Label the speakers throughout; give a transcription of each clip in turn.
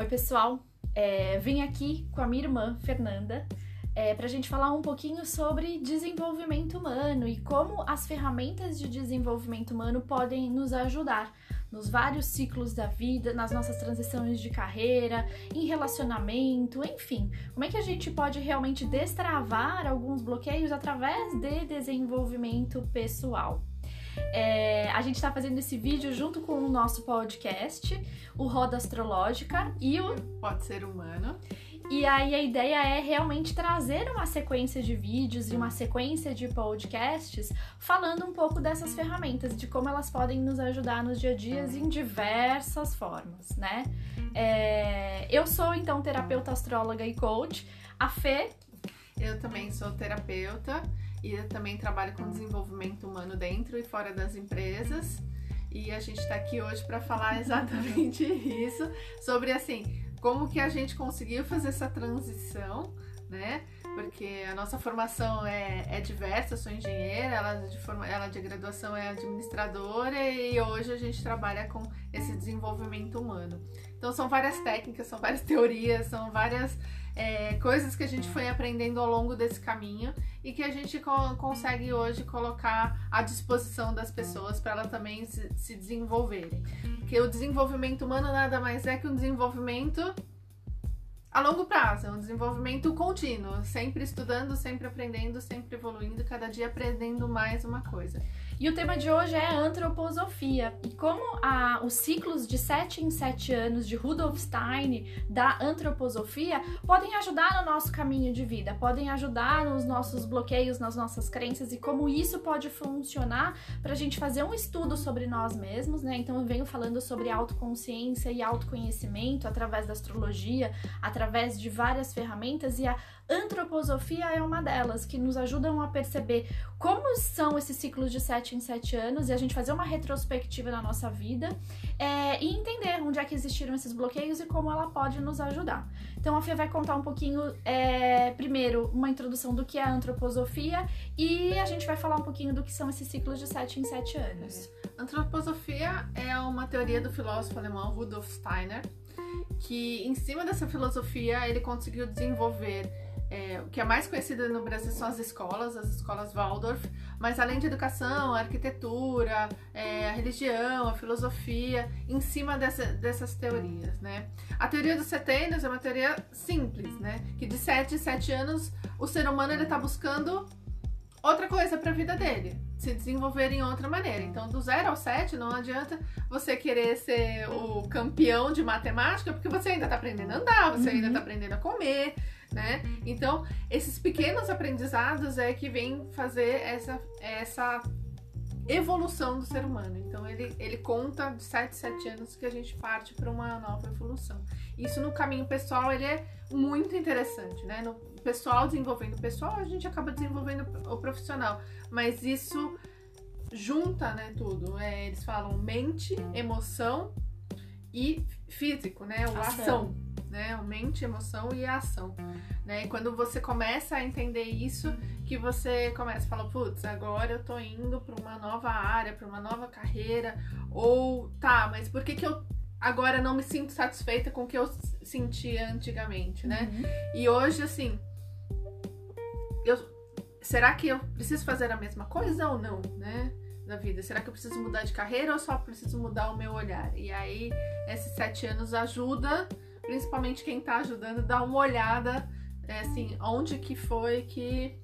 Speaker 1: Oi, pessoal. É, vim aqui com a minha irmã, Fernanda, é, para a gente falar um pouquinho sobre desenvolvimento humano e como as ferramentas de desenvolvimento humano podem nos ajudar nos vários ciclos da vida, nas nossas transições de carreira, em relacionamento, enfim. Como é que a gente pode realmente destravar alguns bloqueios através de desenvolvimento pessoal? É, a gente está fazendo esse vídeo junto com o nosso podcast, o Roda Astrológica e o
Speaker 2: Pode Ser Humano.
Speaker 1: E aí a ideia é realmente trazer uma sequência de vídeos e uma sequência de podcasts falando um pouco dessas ferramentas, de como elas podem nos ajudar nos dia a dias em diversas formas, né? É, eu sou então terapeuta astróloga e coach. A Fê.
Speaker 2: Eu também sou terapeuta e eu também trabalho com desenvolvimento humano dentro e fora das empresas. E a gente está aqui hoje para falar exatamente isso, sobre assim, como que a gente conseguiu fazer essa transição, né? Porque a nossa formação é, é diversa, eu sou engenheira, ela de, forma, ela de graduação é administradora e hoje a gente trabalha com esse desenvolvimento humano. Então são várias técnicas, são várias teorias, são várias é, coisas que a gente foi aprendendo ao longo desse caminho e que a gente co consegue hoje colocar à disposição das pessoas para elas também se, se desenvolverem. Porque o desenvolvimento humano nada mais é que um desenvolvimento a longo prazo, é um desenvolvimento contínuo, sempre estudando, sempre aprendendo, sempre evoluindo, cada dia aprendendo mais uma coisa.
Speaker 1: E o tema de hoje é antroposofia e como a, os ciclos de 7 em 7 anos de Rudolf Stein da antroposofia podem ajudar no nosso caminho de vida, podem ajudar nos nossos bloqueios, nas nossas crenças e como isso pode funcionar para a gente fazer um estudo sobre nós mesmos, né? Então eu venho falando sobre autoconsciência e autoconhecimento através da astrologia, através de várias ferramentas e a antroposofia é uma delas que nos ajudam a perceber como são esses ciclos de 7 em 7 anos e a gente fazer uma retrospectiva da nossa vida é, e entender onde é que existiram esses bloqueios e como ela pode nos ajudar. Então a Fia vai contar um pouquinho, é, primeiro, uma introdução do que é a antroposofia e a gente vai falar um pouquinho do que são esses ciclos de 7 em 7 anos.
Speaker 2: Antroposofia é uma teoria do filósofo alemão Rudolf Steiner, que em cima dessa filosofia ele conseguiu desenvolver é, o que é mais conhecido no Brasil são as escolas, as escolas Waldorf, mas além de educação, a arquitetura, é, a religião, a filosofia, em cima dessa, dessas teorias, né? A teoria dos setênios é uma teoria simples, né? Que de 7 em 7 anos o ser humano está buscando outra coisa para a vida dele, se desenvolver em outra maneira. Então, do 0 ao 7, não adianta você querer ser o campeão de matemática, porque você ainda está aprendendo a andar, você uhum. ainda está aprendendo a comer, né? Então, esses pequenos aprendizados é que vem fazer essa, essa evolução do ser humano. Então, ele, ele conta de 7 7 anos que a gente parte para uma nova evolução. Isso no caminho pessoal, ele é muito interessante, né? No pessoal desenvolvendo o pessoal, a gente acaba desenvolvendo o profissional. Mas isso junta, né, tudo. É, eles falam mente, emoção e físico, né? O ação. ação né? O mente, emoção e a ação, né? E quando você começa a entender isso, que você começa a falar, putz, agora eu tô indo para uma nova área, para uma nova carreira, ou tá, mas por que que eu agora não me sinto satisfeita com o que eu sentia antigamente, né? Uhum. E hoje, assim, eu, será que eu preciso fazer a mesma coisa ou não, né? Da vida. Será que eu preciso mudar de carreira ou só preciso mudar o meu olhar? E aí, esses sete anos ajuda principalmente quem tá ajudando, dar uma olhada, é, assim, onde que foi que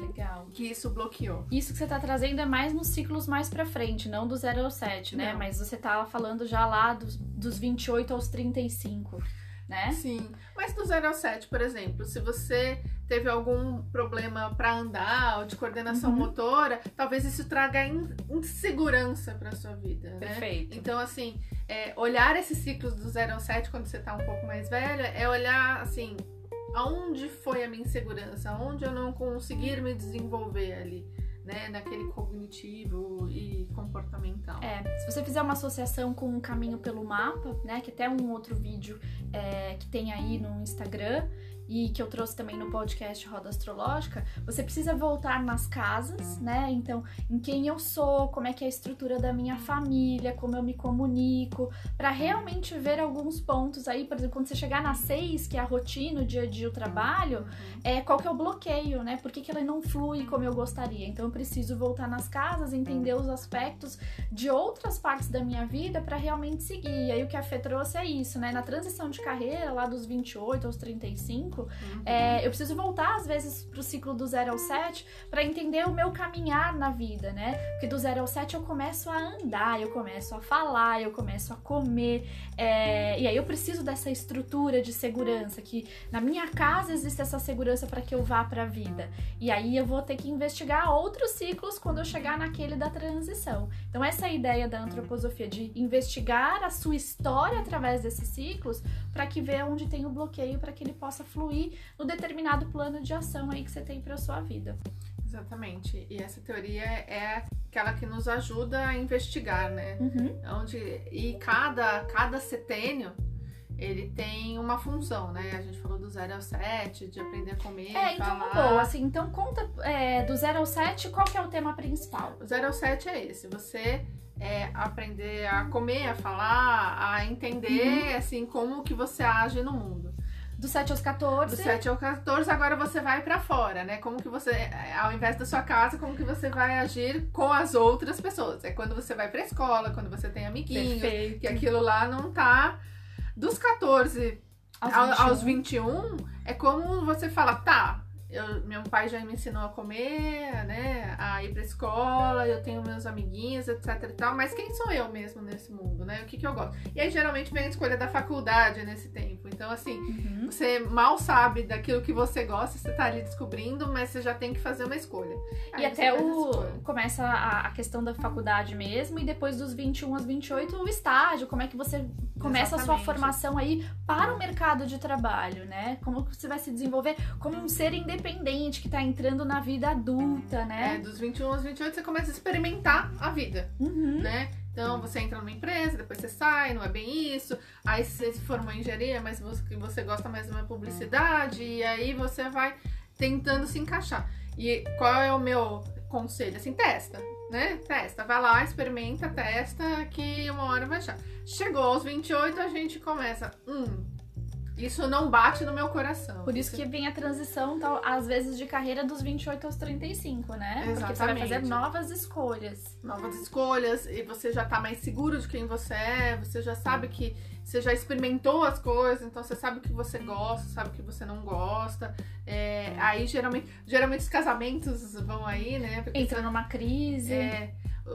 Speaker 1: Legal.
Speaker 2: Que isso bloqueou.
Speaker 1: Isso que você tá trazendo é mais nos ciclos mais pra frente, não do 0 ao 7, né? Não. Mas você tá falando já lá dos, dos 28 aos 35, né?
Speaker 2: Sim. Mas do 0 ao 7, por exemplo, se você teve algum problema para andar ou de coordenação uhum. motora, talvez isso traga insegurança para sua vida, né?
Speaker 1: Perfeito.
Speaker 2: Então, assim, é, olhar esses ciclos do 0 ao 7 quando você tá um pouco mais velha é olhar, assim, aonde foi a minha insegurança, aonde eu não conseguir me desenvolver ali. Né, naquele cognitivo e comportamental.
Speaker 1: É, se você fizer uma associação com o caminho pelo mapa, né, que até um outro vídeo é, que tem aí no Instagram, e que eu trouxe também no podcast Roda Astrológica, você precisa voltar nas casas, né? Então, em quem eu sou, como é que é a estrutura da minha família, como eu me comunico, para realmente ver alguns pontos aí, por exemplo, quando você chegar na seis, que é a rotina, o dia a dia, o trabalho, é, qual que é o bloqueio, né? Por que, que ela não flui como eu gostaria? Então, eu preciso voltar nas casas, entender os aspectos de outras partes da minha vida para realmente seguir. E aí, o que a Fê trouxe é isso, né? Na transição de carreira, lá dos 28 aos 35, uhum. é, eu preciso voltar, às vezes, pro ciclo do 0 ao 7 para entender o meu caminhar na vida, né? Porque do 0 ao 7 eu começo a andar, eu começo a falar, eu começo a comer. É, e aí eu preciso dessa estrutura de segurança, que na minha casa existe essa segurança para que eu vá para a vida. E aí eu vou ter que investigar outros ciclos quando eu chegar naquele da transição. Então, essa é a ideia da antroposofia, de investigar a sua história através desses ciclos para que ver onde tem o bloqueio para que ele possa fluir no determinado plano de ação aí que você tem para sua vida.
Speaker 2: Exatamente. E essa teoria é aquela que nos ajuda a investigar, né?
Speaker 1: Uhum.
Speaker 2: Onde, e cada, cada setênio ele tem uma função, né? A gente falou do 0 ao 7, de aprender a comer,
Speaker 1: É, então
Speaker 2: falar.
Speaker 1: boa, assim, então conta é, do 0 ao 7, qual que é o tema principal?
Speaker 2: O 0 ao 7 é esse, você é, aprender a comer, a falar, a entender,
Speaker 1: Uhum.
Speaker 2: assim, como que você age no mundo.
Speaker 1: Do 7 aos 14.
Speaker 2: Do 7 ao 14, agora você vai pra fora, né? Como que você, ao invés da sua casa, como que você vai agir com as outras pessoas. É quando você vai pra escola, quando você tem amiguinhos,
Speaker 1: Perfeito.
Speaker 2: que aquilo lá não tá... Dos 14
Speaker 1: Aos
Speaker 2: ao-
Speaker 1: 21.
Speaker 2: aos 21, é como você fala, tá, eu- meu pai já me ensinou a comer, né, a ir pra escola, eu tenho meus amiguinhos, etc e tal, mas quem sou eu mesmo nesse mundo, né? O que que eu gosto? E aí, geralmente, vem a escolha da faculdade nesse tempo. Então, assim,
Speaker 1: Uhum.
Speaker 2: você mal sabe daquilo que você gosta, você tá ali descobrindo, mas você já tem que fazer uma escolha. Aí
Speaker 1: E até o. Começa a, a questão da faculdade mesmo, e depois dos 21 aos 28, o estágio, como é que você começa a sua
Speaker 2: Exatamente.
Speaker 1: formação aí para o mercado de trabalho, né? Como que você vai se desenvolver como um ser independente que tá entrando na vida adulta,
Speaker 2: É,
Speaker 1: né?
Speaker 2: dos 21 aos 28, você começa a experimentar a vida.
Speaker 1: Uhum.
Speaker 2: né? Então você entra numa empresa, depois você sai, não é bem isso. Aí você se formou em engenharia, mas você gosta mais de uma publicidade, e aí você vai tentando se encaixar. E qual é o meu conselho? Assim, testa, né? Testa, vai lá, experimenta, testa, que uma hora vai achar. Chegou aos 28, a gente começa, hum, isso não bate no meu coração.
Speaker 1: Por isso que vem a transição, tal, às vezes, de carreira dos 28 aos 35, né? Porque você vai
Speaker 2: Exatamente.
Speaker 1: fazer novas escolhas.
Speaker 2: novas escolhas e você já tá mais seguro de quem você é, você já sabe que você já experimentou as coisas, então você sabe o que você gosta, sabe o que você não gosta. É, aí geralmente, geralmente os casamentos vão aí, né? Porque
Speaker 1: Entra numa crise.
Speaker 2: é,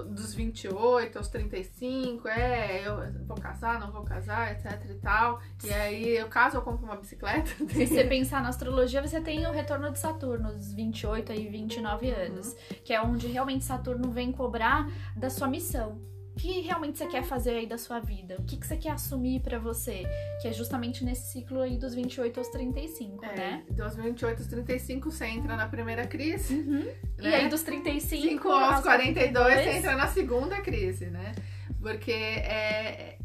Speaker 2: dos 28 aos 35, é, eu vou casar, não vou casar, etc e tal. E aí eu caso, eu compro uma bicicleta.
Speaker 1: Se você pensar na astrologia, você tem o retorno de Saturno, dos 28 e 29
Speaker 2: Uhum.
Speaker 1: anos, que é onde realmente Saturno vem cobrar da sua missão. O que realmente você quer fazer aí da sua vida? O que, que você quer assumir pra você? Que é justamente nesse ciclo aí dos 28 aos 35,
Speaker 2: É,
Speaker 1: né?
Speaker 2: dos 28 aos 35 você entra na primeira crise.
Speaker 1: Uhum. E
Speaker 2: né?
Speaker 1: aí dos 35
Speaker 2: 5 aos 42 você entra na segunda crise, né? Porque é,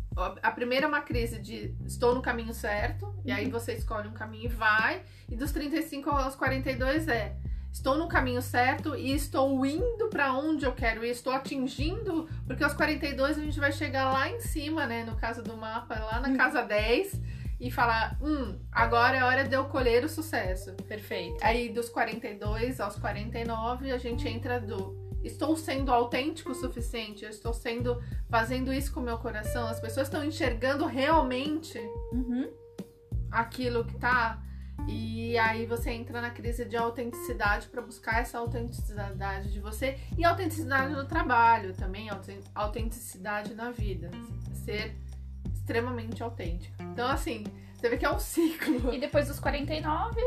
Speaker 2: a primeira é uma crise de estou no caminho certo, e aí você escolhe um caminho e vai. E dos 35 aos 42 é estou no caminho certo e estou indo para onde eu quero ir, estou atingindo, porque aos 42 a gente vai chegar lá em cima, né? No caso do mapa, lá na
Speaker 1: Hum.
Speaker 2: casa 10. E falar, hum, agora é hora de eu colher o sucesso.
Speaker 1: Perfeito.
Speaker 2: Aí dos 42 aos 49 a gente entra do estou sendo autêntico o suficiente, eu estou sendo fazendo isso com o meu coração, as pessoas estão enxergando realmente
Speaker 1: Uhum.
Speaker 2: aquilo que tá e aí você entra na crise de autenticidade para buscar essa autenticidade de você e autenticidade no trabalho também, auten- autenticidade na vida, ser extremamente autêntico. Então assim, você vê que é um ciclo.
Speaker 1: E depois dos 49,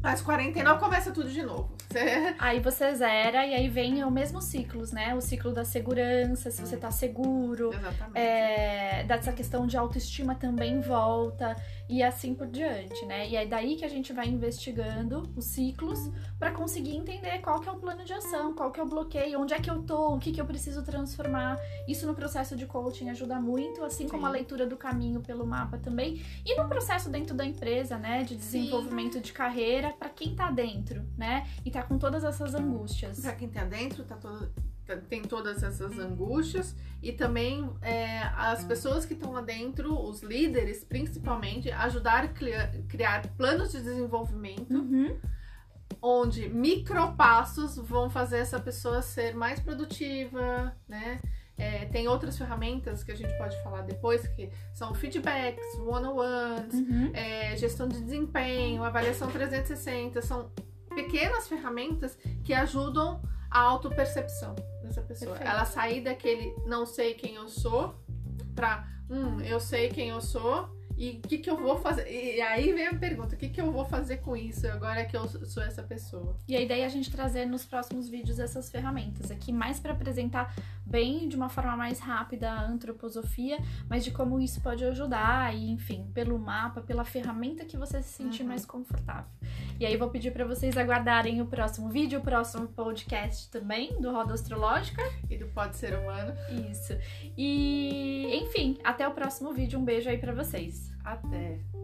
Speaker 2: Faz 49, começa tudo de novo. Você...
Speaker 1: Aí você zera e aí vem o mesmo ciclos, né? O ciclo da segurança, se você tá seguro.
Speaker 2: Exatamente.
Speaker 1: É, dessa questão de autoestima também volta e assim por diante, né? E é daí que a gente vai investigando os ciclos para conseguir entender qual que é o plano de ação, qual que é o bloqueio, onde é que eu tô, o que que eu preciso transformar. Isso no processo de coaching ajuda muito, assim como a
Speaker 2: Sim.
Speaker 1: leitura do caminho pelo mapa também, e no processo dentro da empresa, né, de desenvolvimento de carreira para quem tá dentro, né? E tá com todas essas angústias.
Speaker 2: Pra quem tá dentro, tá todo, tá- tem todas essas angústias. E também é, as pessoas que estão lá dentro, os líderes principalmente, ajudar a criar, criar planos de desenvolvimento,
Speaker 1: Uhum.
Speaker 2: onde micropassos vão fazer essa pessoa ser mais produtiva, né? É, tem outras ferramentas que a gente pode falar depois, que são feedbacks, one-on-ones,
Speaker 1: Uhum.
Speaker 2: é, gestão de desempenho, avaliação 360, são pequenas ferramentas que ajudam a autopercepção dessa pessoa.
Speaker 1: Perfeito.
Speaker 2: Ela sair daquele não sei quem eu sou pra hum, eu sei quem eu sou e o que, que eu vou fazer. E aí vem a pergunta: o que, que eu vou fazer com isso agora que eu sou essa pessoa?
Speaker 1: E a ideia é a gente trazer nos próximos vídeos essas ferramentas aqui, mais para apresentar bem de uma forma mais rápida a antroposofia, mas de como isso pode ajudar e, enfim, pelo mapa, pela ferramenta que você se sentir
Speaker 2: Uhum.
Speaker 1: mais confortável. E aí vou pedir para vocês aguardarem o próximo vídeo, o próximo podcast também do Roda Astrológica.
Speaker 2: E do pode ser humano.
Speaker 1: Isso. E, enfim, até o próximo vídeo. Um beijo aí para vocês.
Speaker 2: Até.